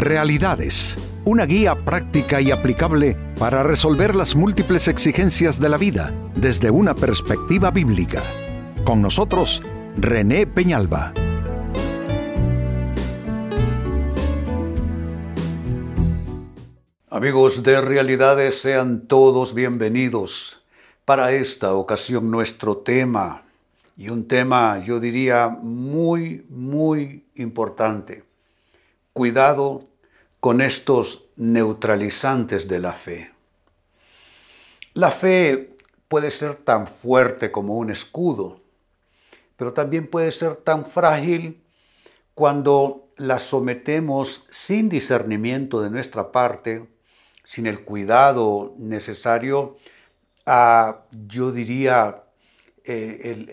Realidades, una guía práctica y aplicable para resolver las múltiples exigencias de la vida desde una perspectiva bíblica. Con nosotros, René Peñalba. Amigos de Realidades, sean todos bienvenidos. Para esta ocasión nuestro tema, y un tema yo diría muy, muy importante, cuidado con estos neutralizantes de la fe. La fe puede ser tan fuerte como un escudo, pero también puede ser tan frágil cuando la sometemos sin discernimiento de nuestra parte, sin el cuidado necesario a, yo diría, eh,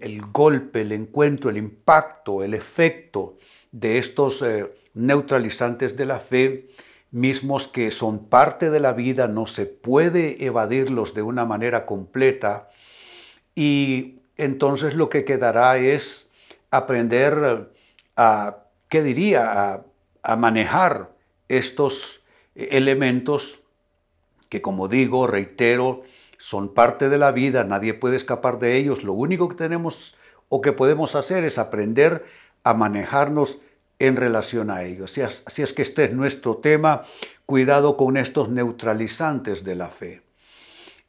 el, golpe, el encuentro, el impacto, el efecto de estos eh, neutralizantes de la fe, mismos que son parte de la vida, no se puede evadirlos de una manera completa y entonces lo que quedará es aprender a, ¿qué diría?, a, manejar estos elementos que como digo, reitero, son parte de la vida, nadie puede escapar de ellos, lo único que tenemos o que podemos hacer es aprender a manejarnos en relación a ellos. Así es, que este es nuestro tema, cuidado con estos neutralizantes de la fe.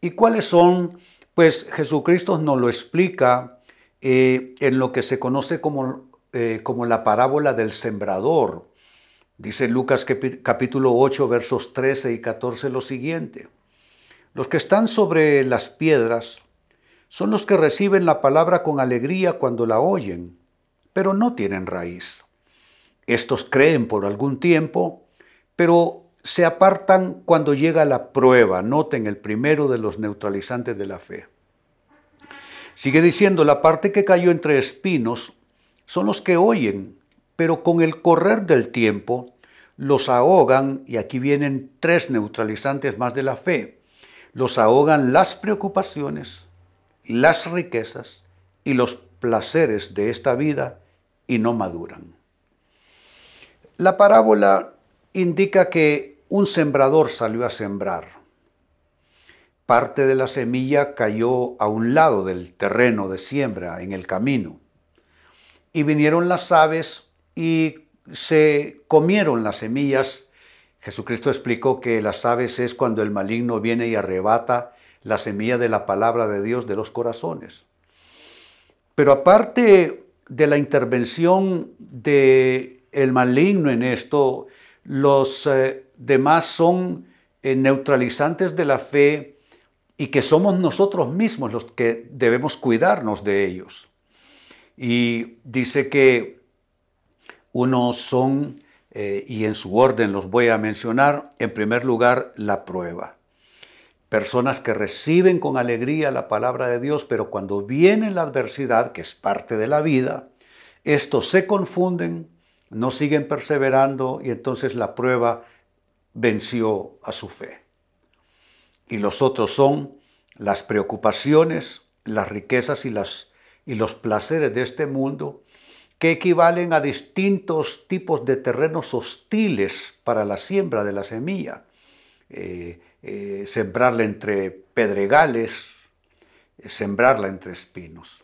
¿Y cuáles son? Pues Jesucristo nos lo explica eh, en lo que se conoce como, eh, como la parábola del sembrador. Dice Lucas capítulo 8 versos 13 y 14 lo siguiente. Los que están sobre las piedras son los que reciben la palabra con alegría cuando la oyen, pero no tienen raíz. Estos creen por algún tiempo, pero se apartan cuando llega la prueba. Noten el primero de los neutralizantes de la fe. Sigue diciendo, la parte que cayó entre espinos son los que oyen, pero con el correr del tiempo los ahogan, y aquí vienen tres neutralizantes más de la fe, los ahogan las preocupaciones, las riquezas y los placeres de esta vida y no maduran. La parábola indica que un sembrador salió a sembrar. Parte de la semilla cayó a un lado del terreno de siembra, en el camino. Y vinieron las aves y se comieron las semillas. Jesucristo explicó que las aves es cuando el maligno viene y arrebata la semilla de la palabra de Dios de los corazones. Pero aparte de la intervención de el maligno en esto, los eh, demás son eh, neutralizantes de la fe y que somos nosotros mismos los que debemos cuidarnos de ellos. Y dice que unos son, eh, y en su orden los voy a mencionar, en primer lugar, la prueba. Personas que reciben con alegría la palabra de Dios, pero cuando viene la adversidad, que es parte de la vida, estos se confunden, no siguen perseverando y entonces la prueba venció a su fe. Y los otros son las preocupaciones, las riquezas y, las, y los placeres de este mundo que equivalen a distintos tipos de terrenos hostiles para la siembra de la semilla. Eh, eh, sembrarla entre pedregales, sembrarla entre espinos.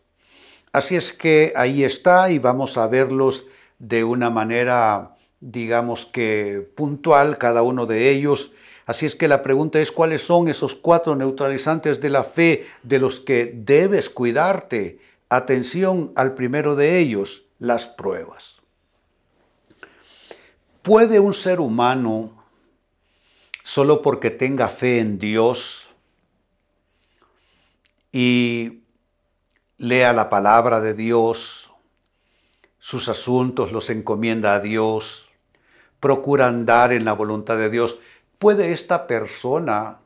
Así es que ahí está y vamos a verlos de una manera, digamos que puntual, cada uno de ellos. Así es que la pregunta es cuáles son esos cuatro neutralizantes de la fe de los que debes cuidarte. Atención al primero de ellos, las pruebas. ¿Puede un ser humano, solo porque tenga fe en Dios y lea la palabra de Dios, sus asuntos los encomienda a Dios, procura andar en la voluntad de Dios, ¿puede esta persona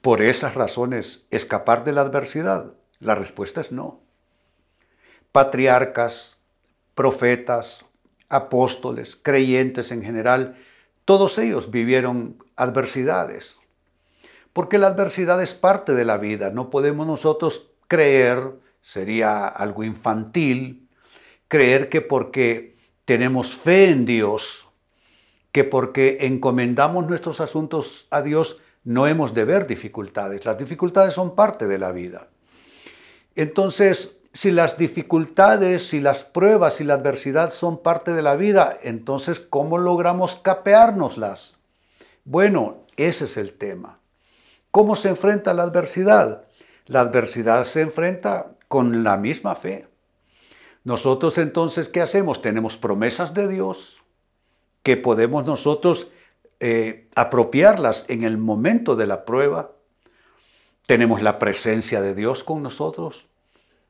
por esas razones escapar de la adversidad? La respuesta es no. Patriarcas, profetas, apóstoles, creyentes en general, todos ellos vivieron adversidades. Porque la adversidad es parte de la vida. No podemos nosotros creer, sería algo infantil, creer que porque tenemos fe en Dios, que porque encomendamos nuestros asuntos a Dios no hemos de ver dificultades. Las dificultades son parte de la vida. Entonces, si las dificultades, si las pruebas, si la adversidad son parte de la vida, entonces, ¿cómo logramos capeárnoslas? Bueno, ese es el tema. ¿Cómo se enfrenta la adversidad? La adversidad se enfrenta con la misma fe. Nosotros entonces, ¿qué hacemos? Tenemos promesas de Dios que podemos nosotros eh, apropiarlas en el momento de la prueba. Tenemos la presencia de Dios con nosotros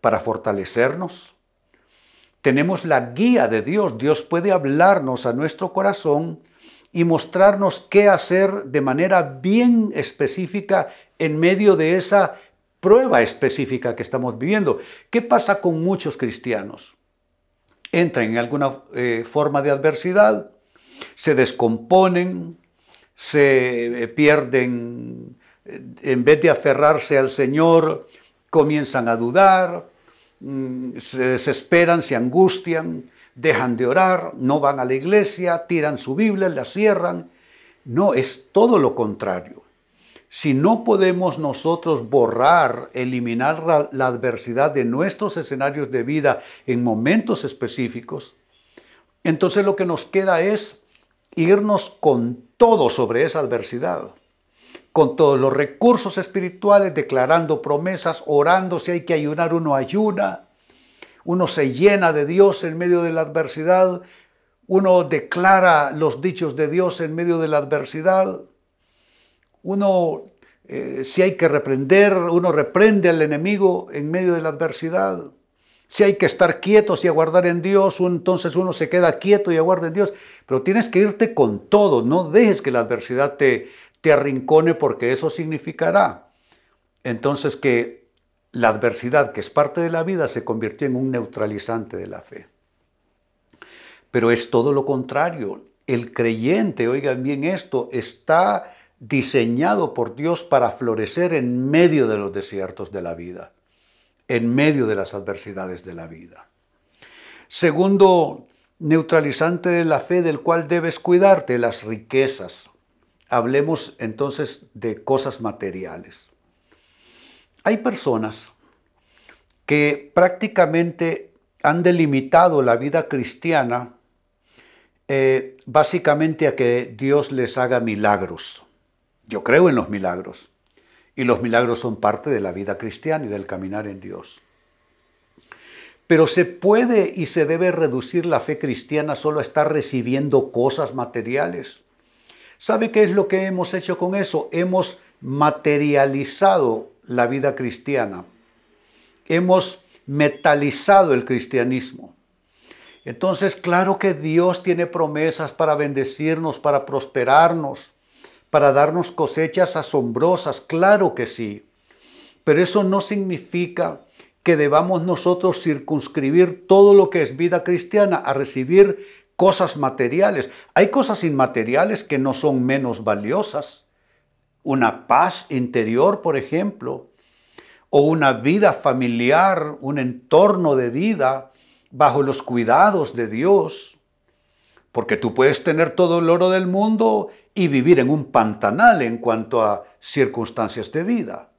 para fortalecernos. Tenemos la guía de Dios. Dios puede hablarnos a nuestro corazón y mostrarnos qué hacer de manera bien específica en medio de esa prueba específica que estamos viviendo. ¿Qué pasa con muchos cristianos? Entran en alguna eh, forma de adversidad, se descomponen, se eh, pierden, eh, en vez de aferrarse al Señor, comienzan a dudar, mm, se desesperan, se angustian, dejan de orar, no van a la iglesia, tiran su Biblia, la cierran. No, es todo lo contrario. Si no podemos nosotros borrar, eliminar la, adversidad de nuestros escenarios de vida en momentos específicos, entonces lo que nos queda es irnos con todo sobre esa adversidad, con todos los recursos espirituales, declarando promesas, orando, si hay que ayunar, uno ayuna, uno se llena de Dios en medio de la adversidad, uno declara los dichos de Dios en medio de la adversidad, uno, eh, si hay que reprender, uno reprende al enemigo en medio de la adversidad. Si hay que estar quietos y aguardar en Dios, entonces uno se queda quieto y aguarda en Dios. Pero tienes que irte con todo, no dejes que la adversidad te, te arrincone porque eso significará entonces que la adversidad, que es parte de la vida, se convirtió en un neutralizante de la fe. Pero es todo lo contrario. El creyente, oigan bien esto, está diseñado por Dios para florecer en medio de los desiertos de la vida en medio de las adversidades de la vida. Segundo, neutralizante de la fe del cual debes cuidarte, las riquezas. Hablemos entonces de cosas materiales. Hay personas que prácticamente han delimitado la vida cristiana eh, básicamente a que Dios les haga milagros. Yo creo en los milagros. Y los milagros son parte de la vida cristiana y del caminar en Dios. Pero se puede y se debe reducir la fe cristiana solo a estar recibiendo cosas materiales. ¿Sabe qué es lo que hemos hecho con eso? Hemos materializado la vida cristiana. Hemos metalizado el cristianismo. Entonces, claro que Dios tiene promesas para bendecirnos, para prosperarnos para darnos cosechas asombrosas, claro que sí. Pero eso no significa que debamos nosotros circunscribir todo lo que es vida cristiana a recibir cosas materiales. Hay cosas inmateriales que no son menos valiosas. Una paz interior, por ejemplo, o una vida familiar, un entorno de vida bajo los cuidados de Dios. Porque tú puedes tener todo el oro del mundo y vivir en un pantanal en cuanto a circunstancias de vida.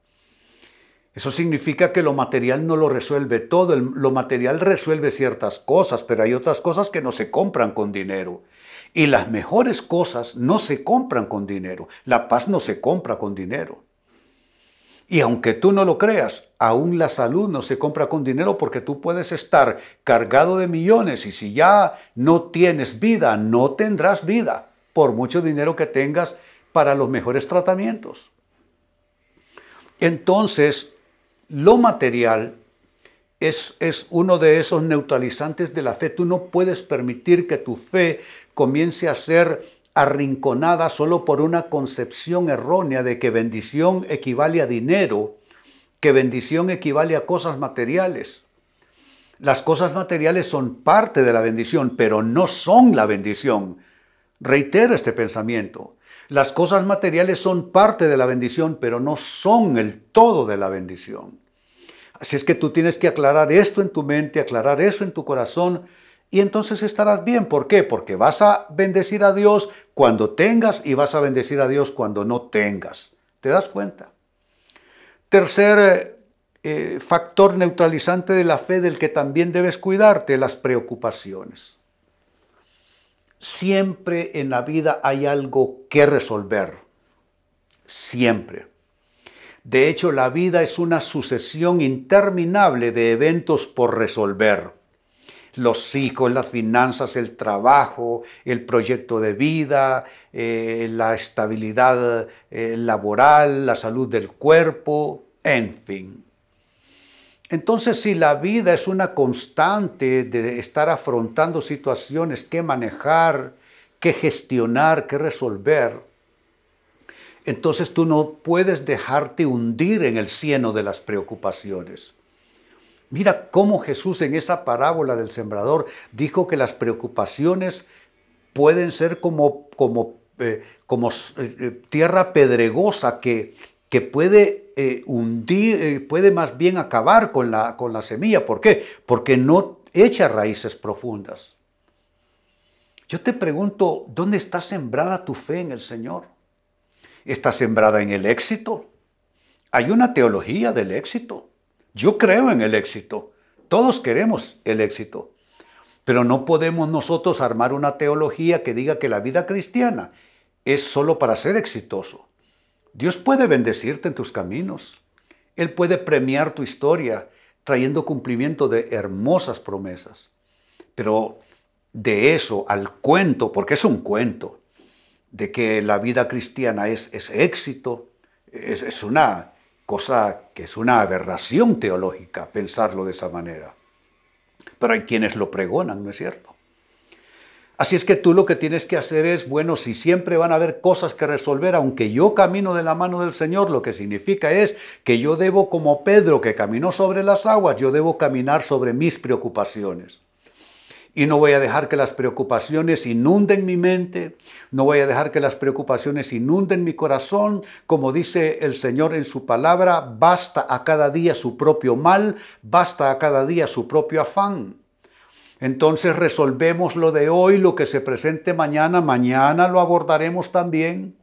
Eso significa que lo material no lo resuelve todo, lo material resuelve ciertas cosas, pero hay otras cosas que no se compran con dinero. Y las mejores cosas no se compran con dinero. La paz no se compra con dinero. Y aunque tú no lo creas, aún la salud no se compra con dinero porque tú puedes estar cargado de millones y si ya no tienes vida, no tendrás vida por mucho dinero que tengas para los mejores tratamientos. Entonces, lo material es, es, uno de esos neutralizantes de la fe. Tú no puedes permitir que tu fe comience a ser arrinconada solo por una concepción errónea de que bendición equivale a dinero, que bendición equivale a cosas materiales. Las cosas materiales son parte de la bendición, pero no son la bendición. Reitero este pensamiento. Las cosas materiales son parte de la bendición, pero no son el todo de la bendición. Así es que tú tienes que aclarar esto en tu mente, aclarar eso en tu corazón y entonces estarás bien. ¿Por qué? Porque vas a bendecir a Dios cuando tengas y vas a bendecir a Dios cuando no tengas. ¿Te das cuenta? Tercer eh, factor neutralizante de la fe del que también debes cuidarte, las preocupaciones. Siempre en la vida hay algo que resolver. Siempre. De hecho, la vida es una sucesión interminable de eventos por resolver los hijos, las finanzas, el trabajo, el proyecto de vida, eh, la estabilidad eh, laboral, la salud del cuerpo, en fin. Entonces, si la vida es una constante de estar afrontando situaciones que manejar, que gestionar, que resolver, entonces tú no puedes dejarte hundir en el cieno de las preocupaciones. Mira cómo Jesús en esa parábola del sembrador dijo que las preocupaciones pueden ser como, como, eh, como eh, eh, tierra pedregosa que, que puede hundir, puede más bien acabar con la, con la semilla. ¿Por qué? Porque no echa raíces profundas. Yo te pregunto, ¿dónde está sembrada tu fe en el Señor? ¿Está sembrada en el éxito? Hay una teología del éxito. Yo creo en el éxito. Todos queremos el éxito. Pero no podemos nosotros armar una teología que diga que la vida cristiana es solo para ser exitoso. Dios puede bendecirte en tus caminos. Él puede premiar tu historia trayendo cumplimiento de hermosas promesas. Pero de eso al cuento, porque es un cuento, de que la vida cristiana es, es éxito, es, es una cosa que es una aberración teológica pensarlo de esa manera. Pero hay quienes lo pregonan, ¿no es cierto? Así es que tú lo que tienes que hacer es, bueno, si siempre van a haber cosas que resolver, aunque yo camino de la mano del Señor, lo que significa es que yo debo, como Pedro que caminó sobre las aguas, yo debo caminar sobre mis preocupaciones y no voy a dejar que las preocupaciones inunden mi mente, no voy a dejar que las preocupaciones inunden mi corazón, como dice el Señor en su palabra, basta a cada día su propio mal, basta a cada día su propio afán. Entonces resolvemos lo de hoy, lo que se presente mañana, mañana lo abordaremos también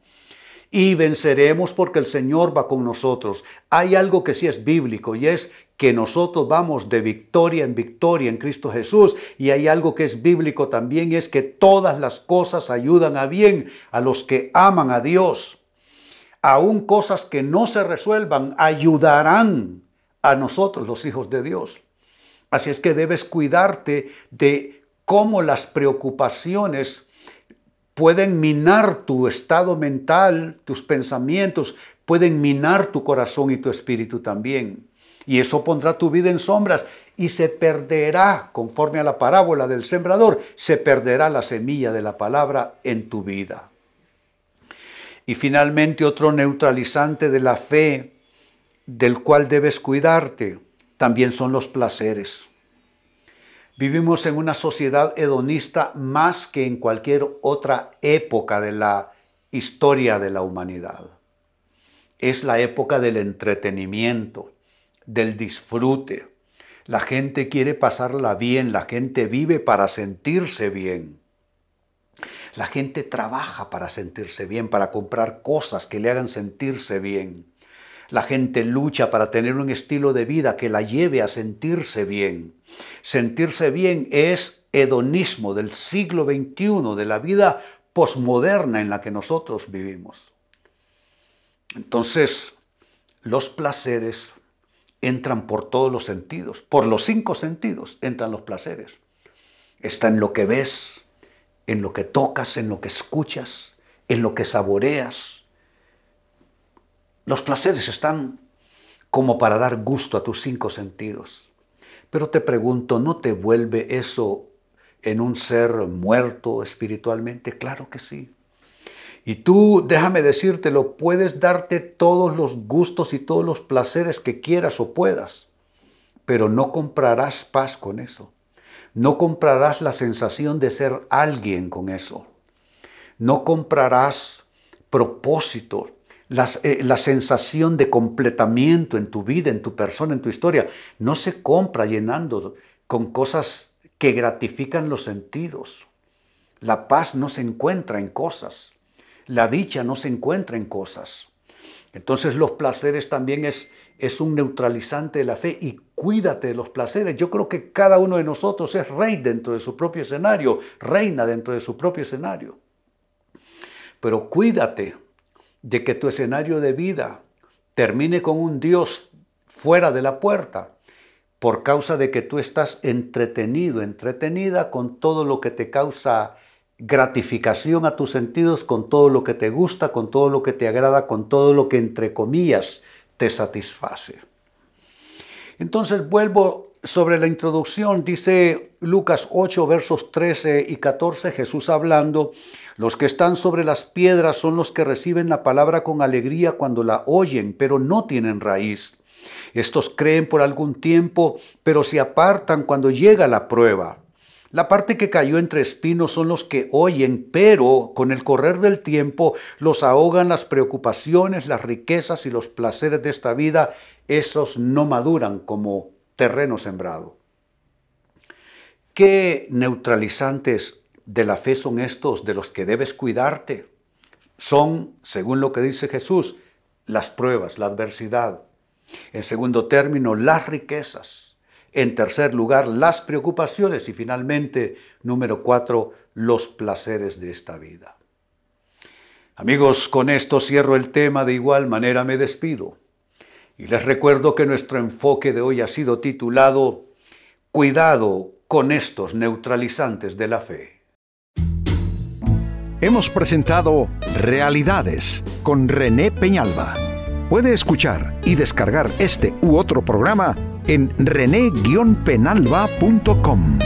y venceremos porque el Señor va con nosotros. Hay algo que sí es bíblico y es que nosotros vamos de victoria en victoria en Cristo Jesús y hay algo que es bíblico también y es que todas las cosas ayudan a bien a los que aman a Dios. Aún cosas que no se resuelvan ayudarán a nosotros los hijos de Dios. Así es que debes cuidarte de cómo las preocupaciones pueden minar tu estado mental, tus pensamientos, pueden minar tu corazón y tu espíritu también. Y eso pondrá tu vida en sombras y se perderá, conforme a la parábola del sembrador, se perderá la semilla de la palabra en tu vida. Y finalmente otro neutralizante de la fe del cual debes cuidarte también son los placeres. Vivimos en una sociedad hedonista más que en cualquier otra época de la historia de la humanidad. Es la época del entretenimiento, del disfrute. La gente quiere pasarla bien, la gente vive para sentirse bien. La gente trabaja para sentirse bien, para comprar cosas que le hagan sentirse bien. La gente lucha para tener un estilo de vida que la lleve a sentirse bien. Sentirse bien es hedonismo del siglo XXI, de la vida posmoderna en la que nosotros vivimos. Entonces, los placeres entran por todos los sentidos, por los cinco sentidos entran los placeres. Está en lo que ves, en lo que tocas, en lo que escuchas, en lo que saboreas, los placeres están como para dar gusto a tus cinco sentidos. Pero te pregunto, ¿no te vuelve eso en un ser muerto espiritualmente? Claro que sí. Y tú, déjame decírtelo, puedes darte todos los gustos y todos los placeres que quieras o puedas, pero no comprarás paz con eso. No comprarás la sensación de ser alguien con eso. No comprarás propósito, eh, la sensación de completamiento en tu vida, en tu persona, en tu historia, no se compra llenando con cosas que gratifican los sentidos. La paz no se encuentra en cosas. La dicha no se encuentra en cosas. Entonces los placeres también es, es un neutralizante de la fe y cuídate de los placeres. Yo creo que cada uno de nosotros es rey dentro de su propio escenario, reina dentro de su propio escenario. Pero cuídate de que tu escenario de vida termine con un Dios fuera de la puerta por causa de que tú estás entretenido, entretenida con todo lo que te causa gratificación a tus sentidos, con todo lo que te gusta, con todo lo que te agrada, con todo lo que entre comillas te satisface. Entonces vuelvo sobre la introducción, dice Lucas 8, versos 13 y 14, Jesús hablando, los que están sobre las piedras son los que reciben la palabra con alegría cuando la oyen, pero no tienen raíz. Estos creen por algún tiempo, pero se apartan cuando llega la prueba. La parte que cayó entre espinos son los que oyen, pero con el correr del tiempo los ahogan las preocupaciones, las riquezas y los placeres de esta vida. Esos no maduran como terreno sembrado. ¿Qué neutralizantes de la fe son estos de los que debes cuidarte? Son, según lo que dice Jesús, las pruebas, la adversidad. En segundo término, las riquezas. En tercer lugar, las preocupaciones. Y finalmente, número cuatro, los placeres de esta vida. Amigos, con esto cierro el tema, de igual manera me despido. Y les recuerdo que nuestro enfoque de hoy ha sido titulado Cuidado con estos neutralizantes de la fe. Hemos presentado Realidades con René Peñalba. Puede escuchar y descargar este u otro programa en rene-penalba.com.